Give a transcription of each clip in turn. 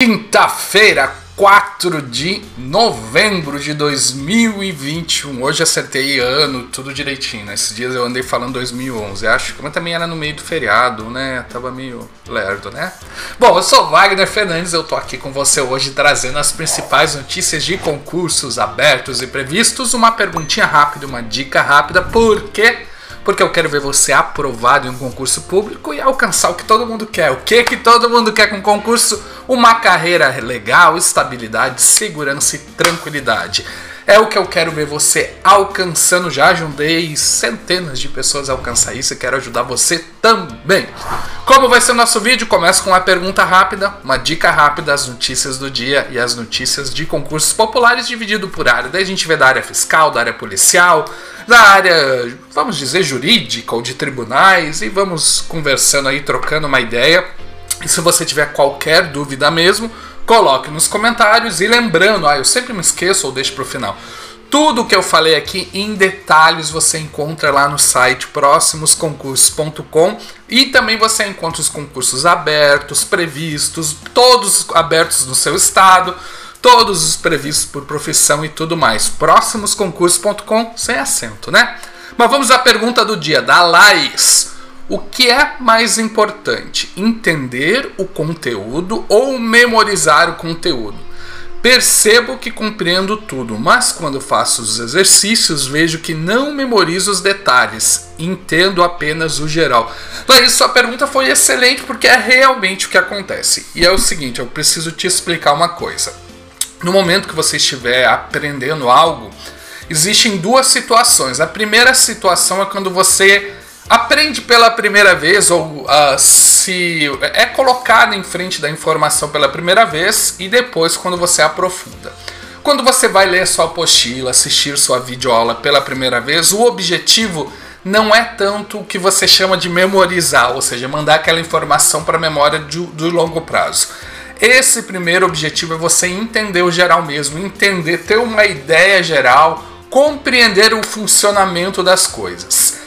Quinta-feira, 4 de novembro de 2021. Hoje acertei ano, tudo direitinho. Né? Esses dias eu andei falando 2011, acho que também era no meio do feriado, né? Tava meio lerdo, né? Bom, eu sou Wagner Fernandes, eu tô aqui com você hoje trazendo as principais notícias de concursos abertos e previstos. Uma perguntinha rápida, uma dica rápida, porque porque eu quero ver você aprovado em um concurso público e alcançar o que todo mundo quer. O que que todo mundo quer com um concurso? Uma carreira legal, estabilidade, segurança e tranquilidade. É o que eu quero ver você alcançando. Já ajudei centenas de pessoas a alcançar isso e quero ajudar você também. Como vai ser o nosso vídeo? Começa com uma pergunta rápida, uma dica rápida, as notícias do dia e as notícias de concursos populares dividido por área. Daí a gente vê da área fiscal, da área policial, da área, vamos dizer, jurídica ou de tribunais e vamos conversando aí, trocando uma ideia. E se você tiver qualquer dúvida mesmo, coloque nos comentários e lembrando, ah, eu sempre me esqueço ou deixo para o final. Tudo que eu falei aqui em detalhes você encontra lá no site próximosconcursos.com e também você encontra os concursos abertos, previstos, todos abertos no seu estado todos os previstos por profissão e tudo mais. Próximosconcursos.com, sem acento, né? Mas vamos à pergunta do dia, da Laís. O que é mais importante, entender o conteúdo ou memorizar o conteúdo? Percebo que compreendo tudo, mas quando faço os exercícios vejo que não memorizo os detalhes, entendo apenas o geral. Laís, sua pergunta foi excelente porque é realmente o que acontece. E é o seguinte, eu preciso te explicar uma coisa no momento que você estiver aprendendo algo, existem duas situações. A primeira situação é quando você aprende pela primeira vez ou uh, se é colocado em frente da informação pela primeira vez e depois quando você aprofunda. Quando você vai ler sua apostila, assistir sua videoaula pela primeira vez, o objetivo não é tanto o que você chama de memorizar, ou seja, mandar aquela informação para a memória do, do longo prazo esse primeiro objetivo é você entender o geral mesmo, entender, ter uma ideia geral, compreender o funcionamento das coisas.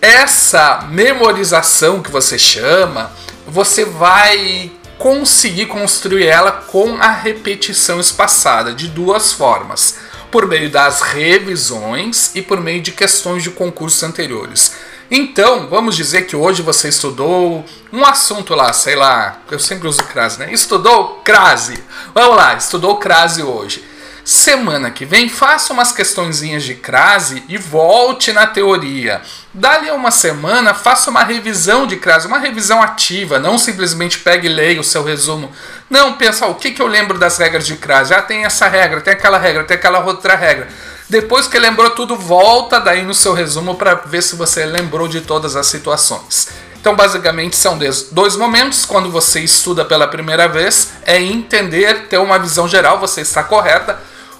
Essa memorização que você chama, você vai conseguir construir ela com a repetição espaçada de duas formas, por meio das revisões e por meio de questões de concursos anteriores. Então, vamos dizer que hoje você estudou um assunto lá, sei lá, eu sempre uso crase, né? Estudou crase. Vamos lá, estudou crase hoje. Semana que vem, faça umas questõezinhas de crase e volte na teoria. Dali a uma semana, faça uma revisão de crase, uma revisão ativa, não simplesmente pegue e leia o seu resumo. Não, pensa, o que, que eu lembro das regras de crase? Ah, tem essa regra, tem aquela regra, tem aquela outra regra. Depois que lembrou tudo, volta daí no seu resumo para ver se você lembrou de todas as situações. Então, basicamente, são dois momentos. Quando você estuda pela primeira vez, é entender, ter uma visão geral, você está correta.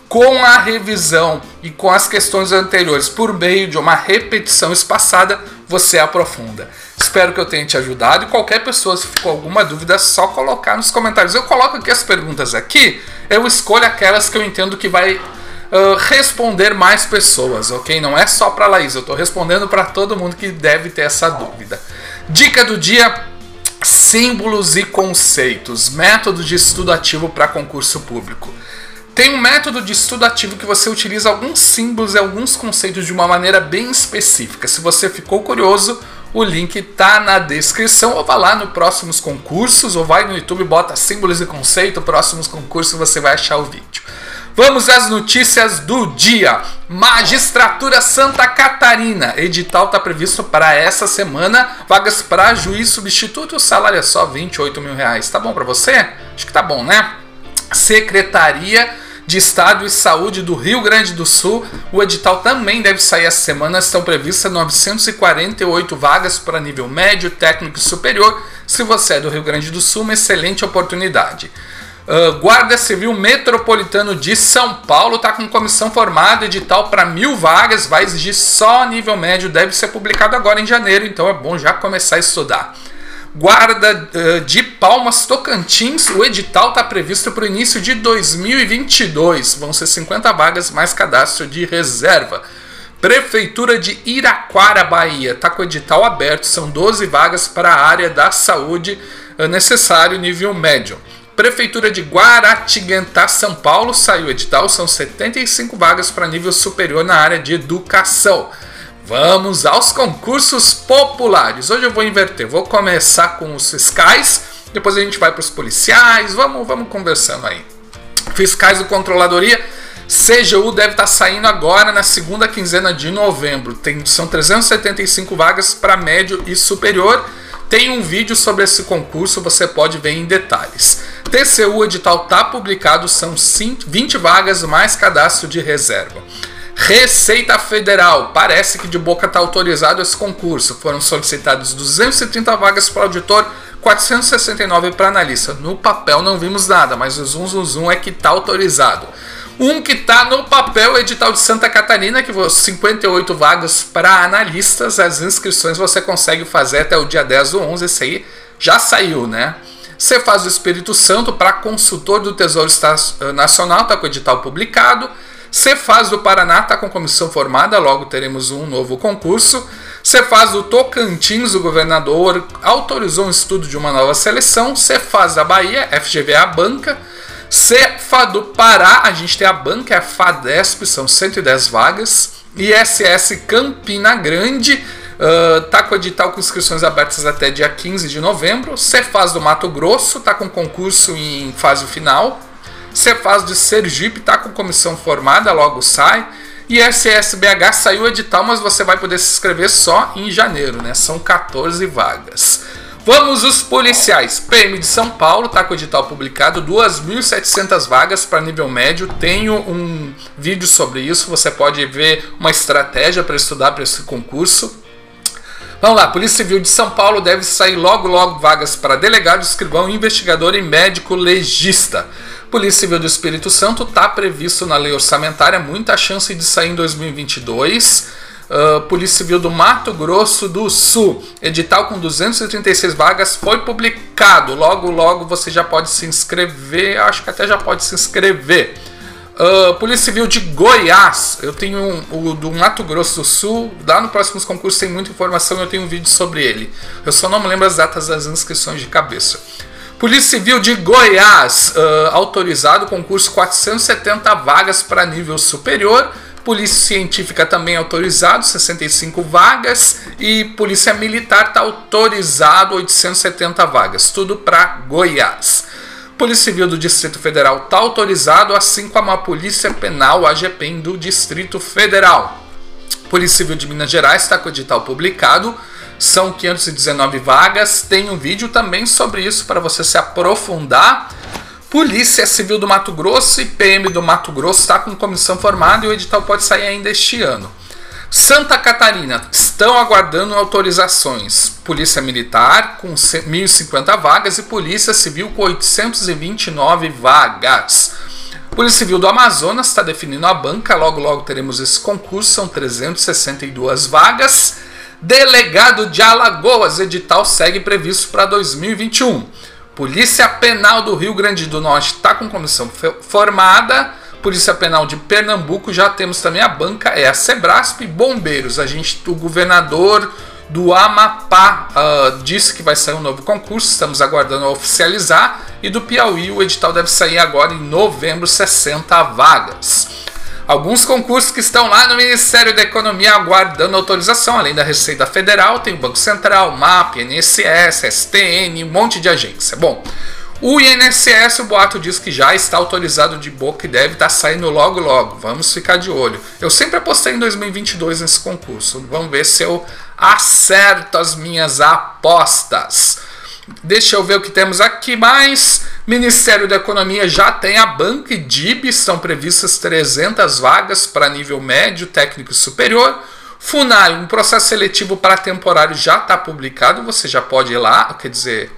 Com a revisão e com as questões anteriores, por meio de uma repetição espaçada, você aprofunda. Espero que eu tenha te ajudado e qualquer pessoa, se ficou alguma dúvida, é só colocar nos comentários. Eu coloco aqui as perguntas aqui, eu escolho aquelas que eu entendo que vai uh, responder mais pessoas, ok? Não é só para Laís, eu estou respondendo para todo mundo que deve ter essa dúvida. Dica do dia: símbolos e conceitos, método de estudo ativo para concurso público. Tem um método de estudo ativo que você utiliza alguns símbolos e alguns conceitos de uma maneira bem específica. Se você ficou curioso, o link está na descrição ou vá lá no próximos concursos ou vai no YouTube bota símbolos e conceito, próximos concursos você vai achar o vídeo. Vamos às notícias do dia. Magistratura Santa Catarina. Edital está previsto para essa semana. Vagas para juiz substituto. O salário é só 28 mil reais. Tá bom para você? Acho que tá bom, né? Secretaria de Estado e Saúde do Rio Grande do Sul. O edital também deve sair essa semana. Estão previstas 948 vagas para nível médio, técnico e superior. Se você é do Rio Grande do Sul, uma excelente oportunidade. Uh, Guarda Civil Metropolitano de São Paulo está com comissão formada, edital para mil vagas, vai exigir só nível médio, deve ser publicado agora em janeiro, então é bom já começar a estudar. Guarda uh, de Palmas Tocantins, o edital está previsto para o início de 2022, vão ser 50 vagas mais cadastro de reserva. Prefeitura de Iraquara, Bahia, está com o edital aberto, são 12 vagas para a área da saúde uh, necessário nível médio. Prefeitura de Guaratinguetá, São Paulo, saiu edital, são 75 vagas para nível superior na área de educação. Vamos aos concursos populares. Hoje eu vou inverter, vou começar com os fiscais, depois a gente vai para os policiais, vamos, vamos conversando aí. Fiscais do Controladoria, CGU deve estar tá saindo agora na segunda quinzena de novembro. Tem, são 375 vagas para médio e superior. Tem um vídeo sobre esse concurso, você pode ver em detalhes. TCU edital está publicado, são 20 vagas mais cadastro de reserva. Receita Federal, parece que de boca está autorizado esse concurso. Foram solicitados 230 vagas para auditor, 469 para analista. No papel não vimos nada, mas o zoom, zoom, zoom é que está autorizado. Um que está no papel, o edital de Santa Catarina, que 58 vagas para analistas. As inscrições você consegue fazer até o dia 10 do 11. Esse aí já saiu, né? Você faz o Espírito Santo para consultor do Tesouro eh, Nacional, está com o edital publicado. Você faz do Paraná, está com comissão formada, logo teremos um novo concurso. Você faz do Tocantins, o governador autorizou um estudo de uma nova seleção. Você faz da Bahia, FGV a banca. Cefa do Pará, a gente tem a banca, é a FADESP, são 110 vagas. ISS Campina Grande, uh, tá com edital com inscrições abertas até dia 15 de novembro. Cefaz do Mato Grosso, tá com concurso em fase final. Cefaz de Sergipe, tá com comissão formada, logo sai. E SSBH saiu o edital, mas você vai poder se inscrever só em janeiro, né? São 14 vagas. Vamos os policiais. PM de São Paulo tá com o edital publicado, 2.700 vagas para nível médio. Tenho um vídeo sobre isso, você pode ver uma estratégia para estudar para esse concurso. Vamos lá, Polícia Civil de São Paulo deve sair logo logo vagas para delegado, escrivão, investigador e médico legista. Polícia Civil do Espírito Santo está previsto na lei orçamentária, muita chance de sair em 2022. Uh, Polícia Civil do Mato Grosso do Sul. Edital com 236 vagas foi publicado. Logo, logo você já pode se inscrever. Acho que até já pode se inscrever. Uh, Polícia Civil de Goiás. Eu tenho um, o do Mato Grosso do Sul. Lá no próximo concurso tem muita informação. Eu tenho um vídeo sobre ele. Eu só não me lembro as datas das inscrições de cabeça. Polícia Civil de Goiás. Uh, autorizado concurso 470 vagas para nível superior. Polícia Científica também autorizado, 65 vagas. E Polícia Militar está autorizado, 870 vagas. Tudo para Goiás. Polícia Civil do Distrito Federal está autorizado, assim como a Polícia Penal, a GPEM do Distrito Federal. Polícia Civil de Minas Gerais está com o edital publicado, são 519 vagas. Tem um vídeo também sobre isso para você se aprofundar. Polícia Civil do Mato Grosso e PM do Mato Grosso está com comissão formada e o edital pode sair ainda este ano. Santa Catarina estão aguardando autorizações. Polícia Militar com 1.050 vagas e Polícia Civil com 829 vagas. Polícia Civil do Amazonas está definindo a banca, logo logo teremos esse concurso, são 362 vagas. Delegado de Alagoas, edital segue previsto para 2021. Polícia Penal do Rio Grande do Norte está com comissão formada. Polícia Penal de Pernambuco já temos também a banca, é a Sebrasp Bombeiros. A gente, o governador do Amapá uh, disse que vai sair um novo concurso, estamos aguardando oficializar. E do Piauí, o edital deve sair agora em novembro, 60 vagas. Alguns concursos que estão lá no Ministério da Economia aguardando autorização, além da Receita Federal, tem o Banco Central, MAP, INSS, STN, um monte de agência. Bom, o INSS, o boato diz que já está autorizado de boca e deve estar saindo logo logo. Vamos ficar de olho. Eu sempre apostei em 2022 nesse concurso. Vamos ver se eu acerto as minhas apostas. Deixa eu ver o que temos aqui mais. Ministério da Economia já tem a banca e DIB, estão previstas 300 vagas para nível médio, técnico e superior. FUNAI, um processo seletivo para temporário já está publicado, você já pode ir lá, quer dizer,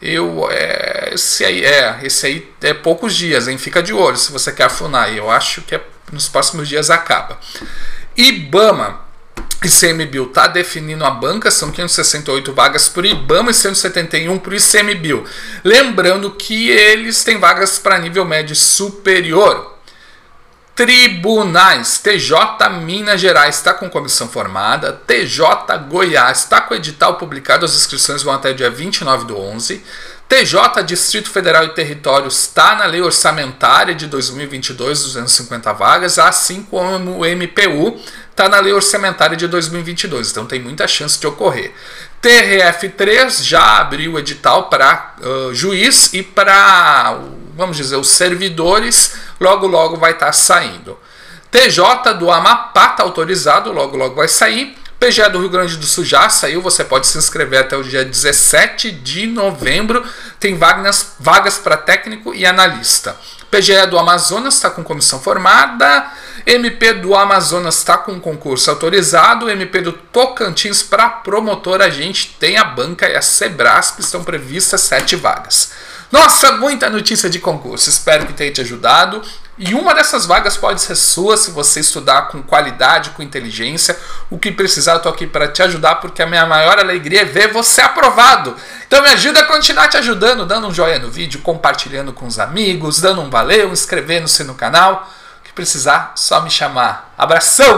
eu é, esse aí é, esse aí é poucos dias, hein? Fica de olho se você quer a FUNAI. Eu acho que é, nos próximos dias acaba. IBAMA, ICMBio está definindo a banca, são 568 vagas por IBAMA e 171 por ICMBio. Lembrando que eles têm vagas para nível médio superior. Tribunais, TJ Minas Gerais está com comissão formada, TJ Goiás está com edital publicado, as inscrições vão até dia 29 do 11. TJ, Distrito Federal e Territórios, está na lei orçamentária de 2022, 250 vagas, assim como o MPU está na lei orçamentária de 2022, então tem muita chance de ocorrer. TRF3 já abriu o edital para uh, juiz e para, vamos dizer, os servidores, logo logo vai estar tá saindo. TJ do Amapá está autorizado, logo logo vai sair. PGE do Rio Grande do Sul já saiu, você pode se inscrever até o dia 17 de novembro. Tem vagas, vagas para técnico e analista. PGE do Amazonas está com comissão formada. MP do Amazonas está com concurso autorizado. MP do Tocantins para promotor, a gente tem a banca e a Sebrasp, estão previstas sete vagas. Nossa, muita notícia de concurso. Espero que tenha te ajudado. E uma dessas vagas pode ser sua se você estudar com qualidade, com inteligência. O que precisar, eu tô aqui para te ajudar, porque a minha maior alegria é ver você aprovado. Então me ajuda a continuar te ajudando, dando um joinha no vídeo, compartilhando com os amigos, dando um valeu, inscrevendo-se no canal. Precisar, só me chamar. Abração!